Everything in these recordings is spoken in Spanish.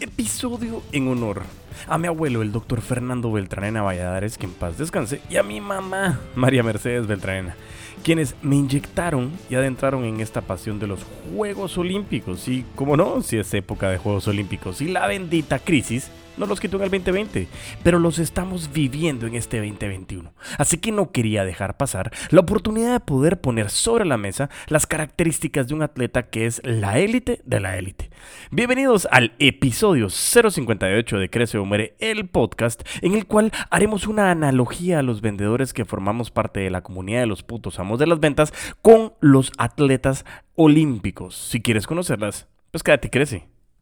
Episodio en honor a mi abuelo, el doctor Fernando Beltranena Valladares, que en paz descanse, y a mi mamá, María Mercedes Beltranena, quienes me inyectaron y adentraron en esta pasión de los Juegos Olímpicos. Y como no, si es época de Juegos Olímpicos y la bendita crisis, no los quitó en el 2020, pero los estamos viviendo en este 2021. Así que no quería dejar pasar la oportunidad de poder poner sobre la mesa las características de un atleta que es la élite de la élite. Bienvenidos al episodio 058 de Crece el podcast, en el cual haremos una analogía a los vendedores que formamos parte de la comunidad de los putos amos de las ventas con los atletas olímpicos. Si quieres conocerlas, pues quédate y crece.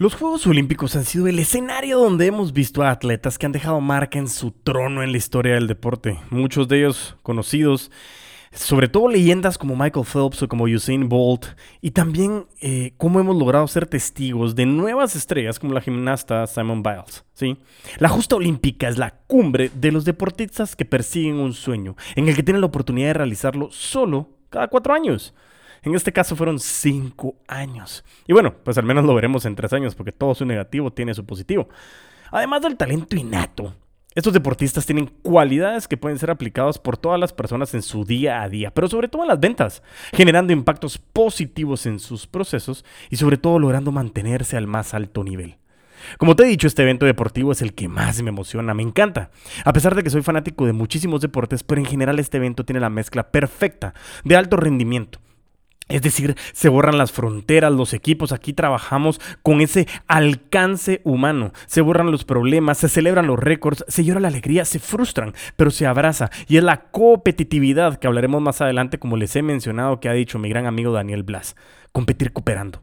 Los Juegos Olímpicos han sido el escenario donde hemos visto a atletas que han dejado marca en su trono en la historia del deporte. Muchos de ellos conocidos, sobre todo leyendas como Michael Phelps o como Usain Bolt, y también eh, cómo hemos logrado ser testigos de nuevas estrellas como la gimnasta Simon Biles. ¿sí? La justa olímpica es la cumbre de los deportistas que persiguen un sueño, en el que tienen la oportunidad de realizarlo solo cada cuatro años. En este caso fueron cinco años. Y bueno, pues al menos lo veremos en tres años, porque todo su negativo tiene su positivo. Además del talento innato, estos deportistas tienen cualidades que pueden ser aplicadas por todas las personas en su día a día, pero sobre todo en las ventas, generando impactos positivos en sus procesos y sobre todo logrando mantenerse al más alto nivel. Como te he dicho, este evento deportivo es el que más me emociona, me encanta. A pesar de que soy fanático de muchísimos deportes, pero en general este evento tiene la mezcla perfecta de alto rendimiento, es decir, se borran las fronteras, los equipos, aquí trabajamos con ese alcance humano, se borran los problemas, se celebran los récords, se llora la alegría, se frustran, pero se abraza. Y es la competitividad que hablaremos más adelante, como les he mencionado, que ha dicho mi gran amigo Daniel Blas, competir cooperando.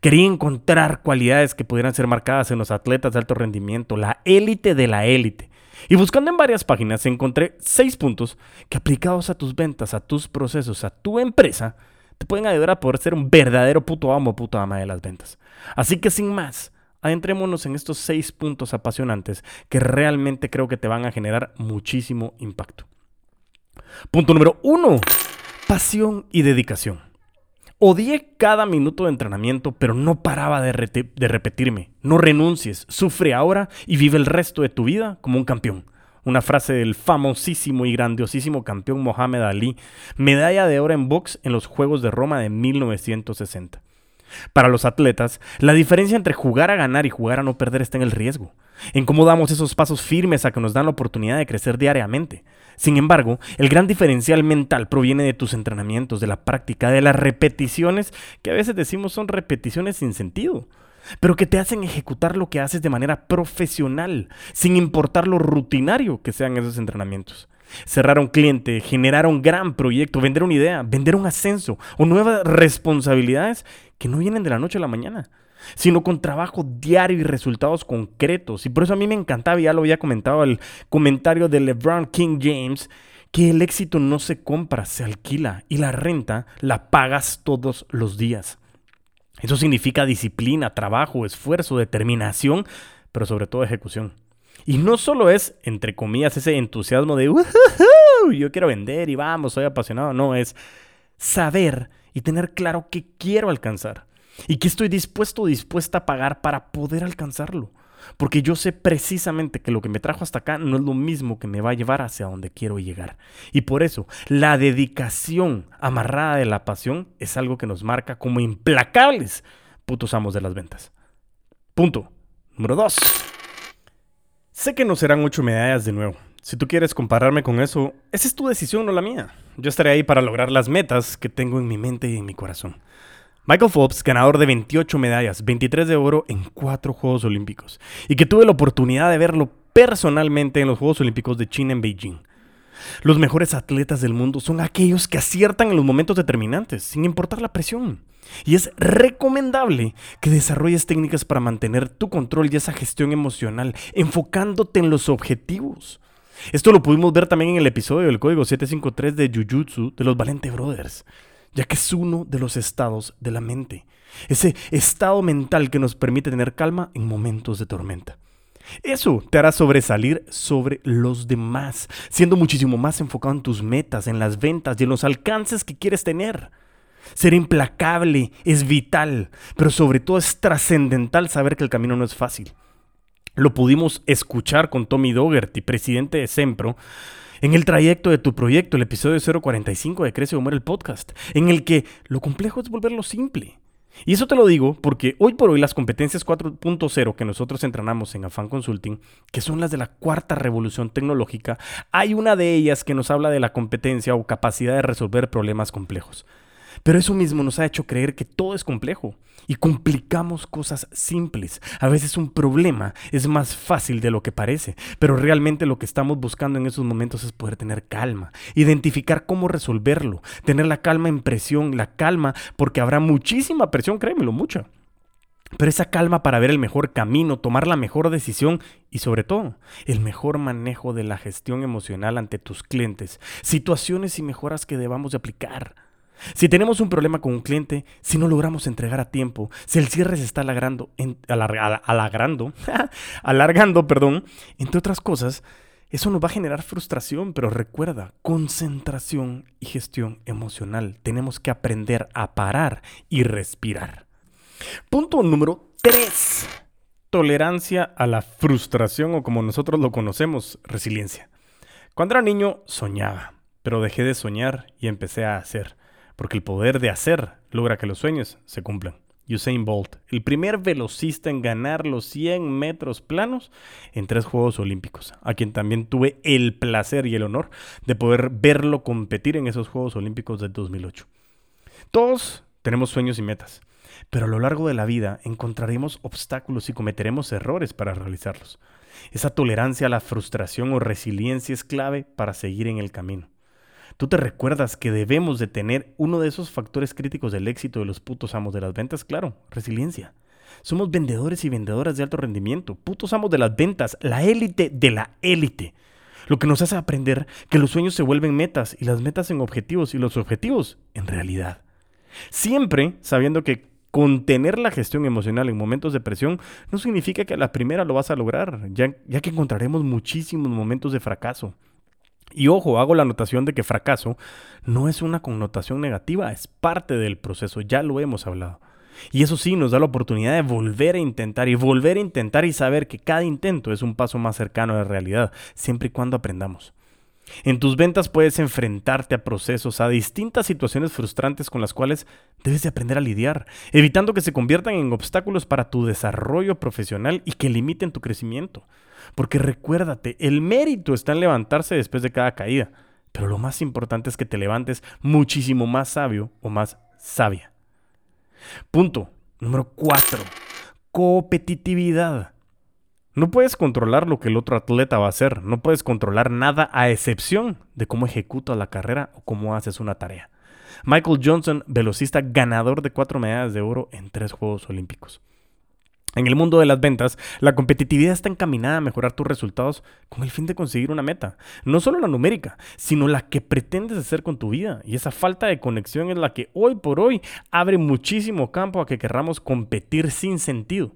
Quería encontrar cualidades que pudieran ser marcadas en los atletas de alto rendimiento, la élite de la élite. Y buscando en varias páginas encontré seis puntos que aplicados a tus ventas, a tus procesos, a tu empresa, te pueden ayudar a poder ser un verdadero puto amo o puto ama de las ventas. Así que sin más, adentrémonos en estos seis puntos apasionantes que realmente creo que te van a generar muchísimo impacto. Punto número uno, pasión y dedicación. Odié cada minuto de entrenamiento, pero no paraba de, de, repetirme. No renuncies, sufre ahora y vive el resto de tu vida como un campeón una frase del famosísimo y grandiosísimo campeón Mohamed Ali, medalla de oro en box en los Juegos de Roma de 1960. Para los atletas, la diferencia entre jugar a ganar y jugar a no perder está en el riesgo, en cómo damos esos pasos firmes a que nos dan la oportunidad de crecer diariamente. Sin embargo, el gran diferencial mental proviene de tus entrenamientos, de la práctica, de las repeticiones, que a veces decimos son repeticiones sin sentido pero que te hacen ejecutar lo que haces de manera profesional, sin importar lo rutinario que sean esos entrenamientos. Cerrar un cliente, generar un gran proyecto, vender una idea, vender un ascenso o nuevas responsabilidades que no vienen de la noche a la mañana, sino con trabajo diario y resultados concretos. Y por eso a mí me encantaba, ya lo había comentado el comentario de LeBron King James, que el éxito no se compra, se alquila y la renta la pagas todos los días. Eso significa disciplina, trabajo, esfuerzo, determinación, pero sobre todo ejecución. Y no solo es, entre comillas, ese entusiasmo de, yo quiero vender y vamos, soy apasionado. No, es saber y tener claro qué quiero alcanzar y qué estoy dispuesto o dispuesta a pagar para poder alcanzarlo. Porque yo sé precisamente que lo que me trajo hasta acá no es lo mismo que me va a llevar hacia donde quiero llegar. Y por eso, la dedicación amarrada de la pasión es algo que nos marca como implacables putos amos de las ventas. Punto. Número 2. Sé que no serán ocho medallas de nuevo. Si tú quieres compararme con eso, esa es tu decisión, no la mía. Yo estaré ahí para lograr las metas que tengo en mi mente y en mi corazón. Michael Phelps, ganador de 28 medallas, 23 de oro en 4 Juegos Olímpicos, y que tuve la oportunidad de verlo personalmente en los Juegos Olímpicos de China en Beijing. Los mejores atletas del mundo son aquellos que aciertan en los momentos determinantes, sin importar la presión. Y es recomendable que desarrolles técnicas para mantener tu control y esa gestión emocional, enfocándote en los objetivos. Esto lo pudimos ver también en el episodio del código 753 de Jujutsu de los Valente Brothers, ya que es uno de los estados de la mente. Ese estado mental que nos permite tener calma en momentos de tormenta. Eso te hará sobresalir sobre los demás, siendo muchísimo más enfocado en tus metas, en las ventas y en los alcances que quieres tener. Ser implacable es vital, pero sobre todo es trascendental saber que el camino no es fácil. Lo pudimos escuchar con Tommy Dougherty, presidente de Sempro, en el trayecto de tu proyecto, el episodio 045 de Crece o Muere el podcast, en el que lo complejo es volverlo simple. Y eso te lo digo porque hoy por hoy las competencias 4.0 que nosotros entrenamos en Afan Consulting, que son las de la cuarta revolución tecnológica, hay una de ellas que nos habla de la competencia o capacidad de resolver problemas complejos. Pero eso mismo nos ha hecho creer que todo es complejo y complicamos cosas simples. A veces un problema es más fácil de lo que parece, pero realmente lo que estamos buscando en esos momentos es poder tener calma, identificar cómo resolverlo, tener la calma en presión, la calma porque habrá muchísima presión, créemelo, mucha. Pero esa calma para ver el mejor camino, tomar la mejor decisión y sobre todo el mejor manejo de la gestión emocional ante tus clientes, situaciones y mejoras que debamos de aplicar. Si tenemos un problema con un cliente, si no logramos entregar a tiempo, si el cierre se está alargando, alargando, alargando, perdón, entre otras cosas, eso nos va a generar frustración, pero recuerda, concentración y gestión emocional. Tenemos que aprender a parar y respirar. Punto número 3. Tolerancia a la frustración o como nosotros lo conocemos, resiliencia. Cuando era niño soñaba, pero dejé de soñar y empecé a hacer porque el poder de hacer logra que los sueños se cumplan. Usain Bolt, el primer velocista en ganar los 100 metros planos en tres Juegos Olímpicos, a quien también tuve el placer y el honor de poder verlo competir en esos Juegos Olímpicos del 2008. Todos tenemos sueños y metas, pero a lo largo de la vida encontraremos obstáculos y cometeremos errores para realizarlos. Esa tolerancia a la frustración o resiliencia es clave para seguir en el camino. ¿Tú te recuerdas que debemos de tener uno de esos factores críticos del éxito de los putos amos de las ventas? Claro, resiliencia. Somos vendedores y vendedoras de alto rendimiento, putos amos de las ventas, la élite de la élite. Lo que nos hace aprender que los sueños se vuelven metas y las metas en objetivos y los objetivos en realidad. Siempre sabiendo que contener la gestión emocional en momentos de presión no significa que a la primera lo vas a lograr, ya, ya que encontraremos muchísimos momentos de fracaso. Y ojo, hago la anotación de que fracaso no es una connotación negativa, es parte del proceso, ya lo hemos hablado. Y eso sí nos da la oportunidad de volver a intentar y volver a intentar y saber que cada intento es un paso más cercano a la realidad, siempre y cuando aprendamos. En tus ventas puedes enfrentarte a procesos, a distintas situaciones frustrantes con las cuales debes de aprender a lidiar, evitando que se conviertan en obstáculos para tu desarrollo profesional y que limiten tu crecimiento. Porque recuérdate, el mérito está en levantarse después de cada caída, pero lo más importante es que te levantes muchísimo más sabio o más sabia. Punto número 4. Competitividad. No puedes controlar lo que el otro atleta va a hacer, no puedes controlar nada a excepción de cómo ejecuta la carrera o cómo haces una tarea. Michael Johnson, velocista ganador de cuatro medallas de oro en tres Juegos Olímpicos. En el mundo de las ventas, la competitividad está encaminada a mejorar tus resultados con el fin de conseguir una meta. No solo la numérica, sino la que pretendes hacer con tu vida. Y esa falta de conexión es la que hoy por hoy abre muchísimo campo a que querramos competir sin sentido.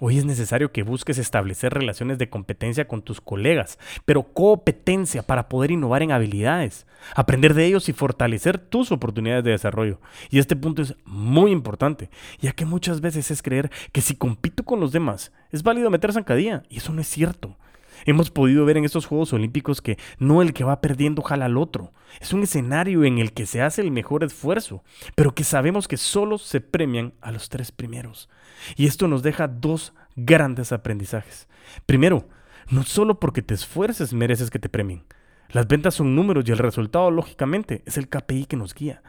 Hoy es necesario que busques establecer relaciones de competencia con tus colegas, pero competencia para poder innovar en habilidades, aprender de ellos y fortalecer tus oportunidades de desarrollo. Y este punto es muy importante, ya que muchas veces es creer que si compito con los demás, es válido meter zancadilla, y eso no es cierto. Hemos podido ver en estos Juegos Olímpicos que no el que va perdiendo jala al otro. Es un escenario en el que se hace el mejor esfuerzo, pero que sabemos que solo se premian a los tres primeros. Y esto nos deja dos grandes aprendizajes. Primero, no solo porque te esfuerces mereces que te premien. Las ventas son números y el resultado, lógicamente, es el KPI que nos guía.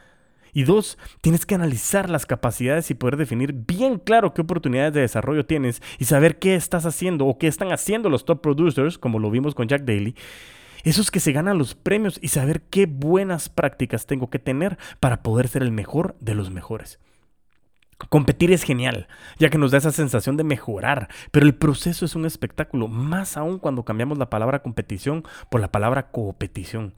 Y dos, tienes que analizar las capacidades y poder definir bien claro qué oportunidades de desarrollo tienes y saber qué estás haciendo o qué están haciendo los top producers, como lo vimos con Jack Daly. Esos que se ganan los premios y saber qué buenas prácticas tengo que tener para poder ser el mejor de los mejores. Competir es genial, ya que nos da esa sensación de mejorar, pero el proceso es un espectáculo, más aún cuando cambiamos la palabra competición por la palabra coopetición.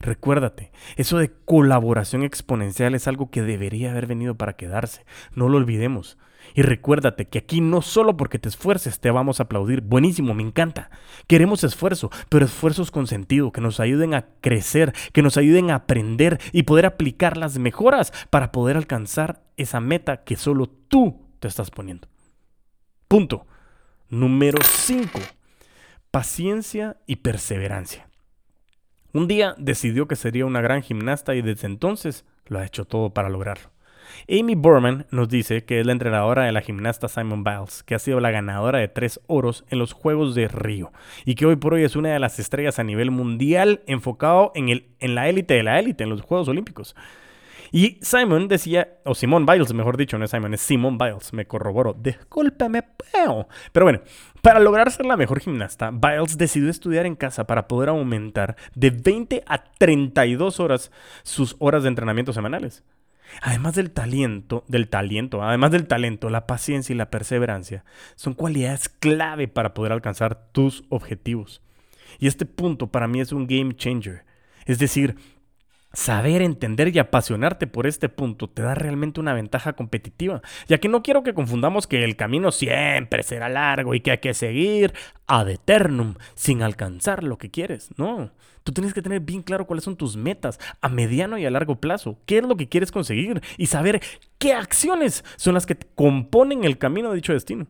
Recuérdate, eso de colaboración exponencial es algo que debería haber venido para quedarse, no lo olvidemos. Y recuérdate que aquí no solo porque te esfuerces te vamos a aplaudir. Buenísimo, me encanta. Queremos esfuerzo, pero esfuerzos con sentido, que nos ayuden a crecer, que nos ayuden a aprender y poder aplicar las mejoras para poder alcanzar esa meta que solo tú te estás poniendo. Punto. Número 5. Paciencia y perseverancia. Un día decidió que sería una gran gimnasta y desde entonces lo ha hecho todo para lograrlo. Amy Borman nos dice que es la entrenadora de la gimnasta Simon Biles, que ha sido la ganadora de tres oros en los Juegos de Río y que hoy por hoy es una de las estrellas a nivel mundial enfocado en, el, en la élite de la élite, en los Juegos Olímpicos. Y Simon decía, o Simon Biles, mejor dicho, no es Simon, es Simon Biles, me corroboró. Discúlpeme, pero. Pero bueno, para lograr ser la mejor gimnasta, Biles decidió estudiar en casa para poder aumentar de 20 a 32 horas sus horas de entrenamiento semanales. Además del talento, del talento, además del talento, la paciencia y la perseverancia son cualidades clave para poder alcanzar tus objetivos. Y este punto para mí es un game changer. Es decir, Saber, entender y apasionarte por este punto te da realmente una ventaja competitiva, ya que no quiero que confundamos que el camino siempre será largo y que hay que seguir ad eternum sin alcanzar lo que quieres. No, tú tienes que tener bien claro cuáles son tus metas a mediano y a largo plazo, qué es lo que quieres conseguir y saber qué acciones son las que componen el camino de dicho destino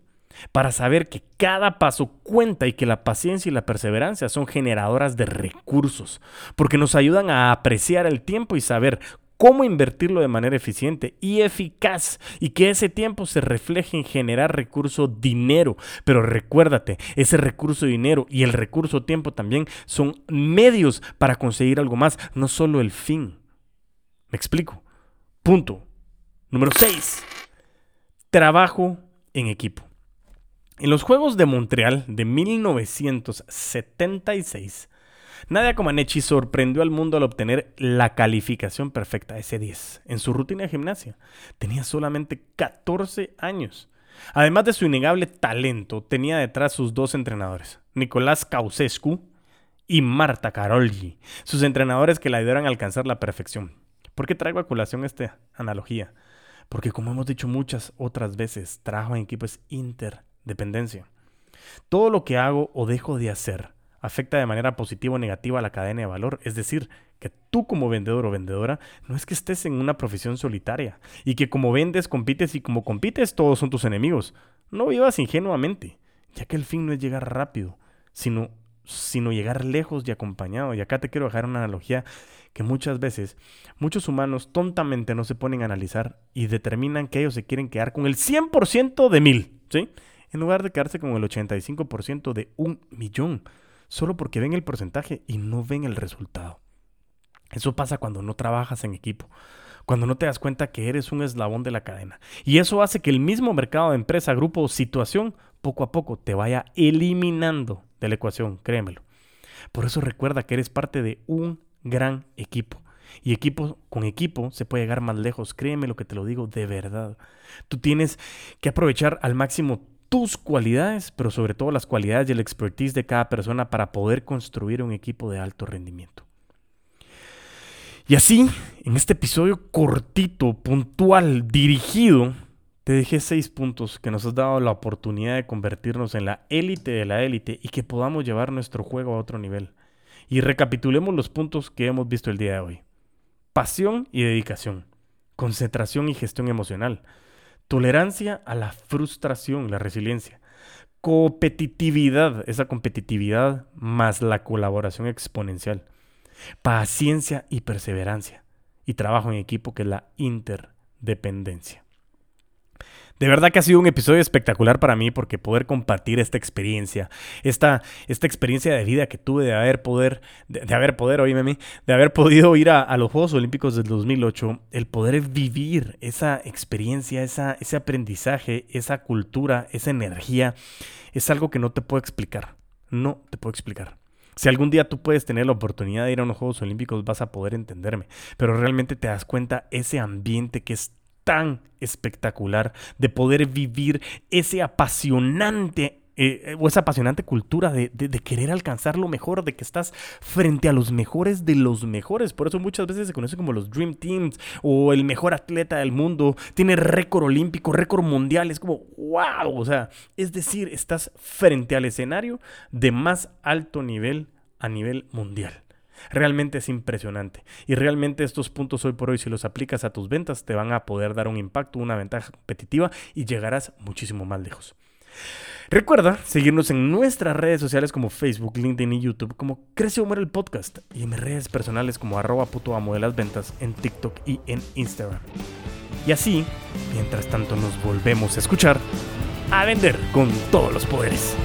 para saber que cada paso cuenta y que la paciencia y la perseverancia son generadoras de recursos, porque nos ayudan a apreciar el tiempo y saber cómo invertirlo de manera eficiente y eficaz y que ese tiempo se refleje en generar recurso dinero. Pero recuérdate, ese recurso dinero y el recurso tiempo también son medios para conseguir algo más, no solo el fin. ¿Me explico? Punto. Número 6. Trabajo en equipo. En los Juegos de Montreal de 1976, Nadia Comaneci sorprendió al mundo al obtener la calificación perfecta S10 en su rutina de gimnasia. Tenía solamente 14 años. Además de su innegable talento, tenía detrás sus dos entrenadores, Nicolás Causescu y Marta Carolgi, sus entrenadores que la ayudaron a alcanzar la perfección. ¿Por qué traigo a colación esta analogía? Porque como hemos dicho muchas otras veces, trabajo en equipo es inter dependencia. Todo lo que hago o dejo de hacer afecta de manera positiva o negativa a la cadena de valor. Es decir, que tú como vendedor o vendedora no es que estés en una profesión solitaria y que como vendes, compites y como compites todos son tus enemigos. No vivas ingenuamente, ya que el fin no es llegar rápido, sino, sino llegar lejos y acompañado. Y acá te quiero dejar una analogía que muchas veces muchos humanos tontamente no se ponen a analizar y determinan que ellos se quieren quedar con el 100% de mil, ¿sí? En lugar de quedarse con el 85% de un millón, solo porque ven el porcentaje y no ven el resultado. Eso pasa cuando no trabajas en equipo, cuando no te das cuenta que eres un eslabón de la cadena. Y eso hace que el mismo mercado de empresa, grupo o situación poco a poco te vaya eliminando de la ecuación, créemelo. Por eso recuerda que eres parte de un gran equipo. Y equipo con equipo se puede llegar más lejos, créeme lo que te lo digo de verdad. Tú tienes que aprovechar al máximo tus cualidades, pero sobre todo las cualidades y el expertise de cada persona para poder construir un equipo de alto rendimiento. Y así, en este episodio cortito, puntual, dirigido, te dejé seis puntos que nos has dado la oportunidad de convertirnos en la élite de la élite y que podamos llevar nuestro juego a otro nivel. Y recapitulemos los puntos que hemos visto el día de hoy. Pasión y dedicación. Concentración y gestión emocional Tolerancia a la frustración, la resiliencia. Competitividad, esa competitividad más la colaboración exponencial. Paciencia y perseverancia. Y trabajo en equipo, que es la interdependencia. De verdad que ha sido un episodio espectacular para mí porque poder compartir esta experiencia, esta, esta experiencia de vida que tuve de haber poder, de, haber poder, oíme mí, de haber podido ir a, los Juegos Olímpicos del 2008, el poder vivir esa experiencia, ese aprendizaje, esa cultura, esa energía, es algo que no te puedo explicar. No te puedo explicar. Si algún día tú puedes tener la oportunidad de ir a unos Juegos Olímpicos, vas a poder entenderme. Pero realmente te das cuenta ese ambiente que es tan espectacular de poder vivir ese apasionante eh, o esa apasionante cultura de, querer alcanzar lo mejor, de que estás frente a los mejores de los mejores. Por eso muchas veces se conoce como los Dream Teams o el mejor atleta del mundo. Tiene récord olímpico, récord mundial. Es como, wow. O sea, es decir, estás frente al escenario de más alto nivel a nivel mundial. Realmente es impresionante. Y realmente estos puntos hoy por hoy, si los aplicas a tus ventas, te van a poder dar un impacto, una ventaja competitiva y llegarás muchísimo más lejos. Recuerda seguirnos en nuestras redes sociales como Facebook, LinkedIn y YouTube como Crece Humor el Podcast y en mis redes personales como arroba puto amo de las ventas en TikTok y en Instagram. Y así, mientras tanto nos volvemos a escuchar, a vender con todos los poderes.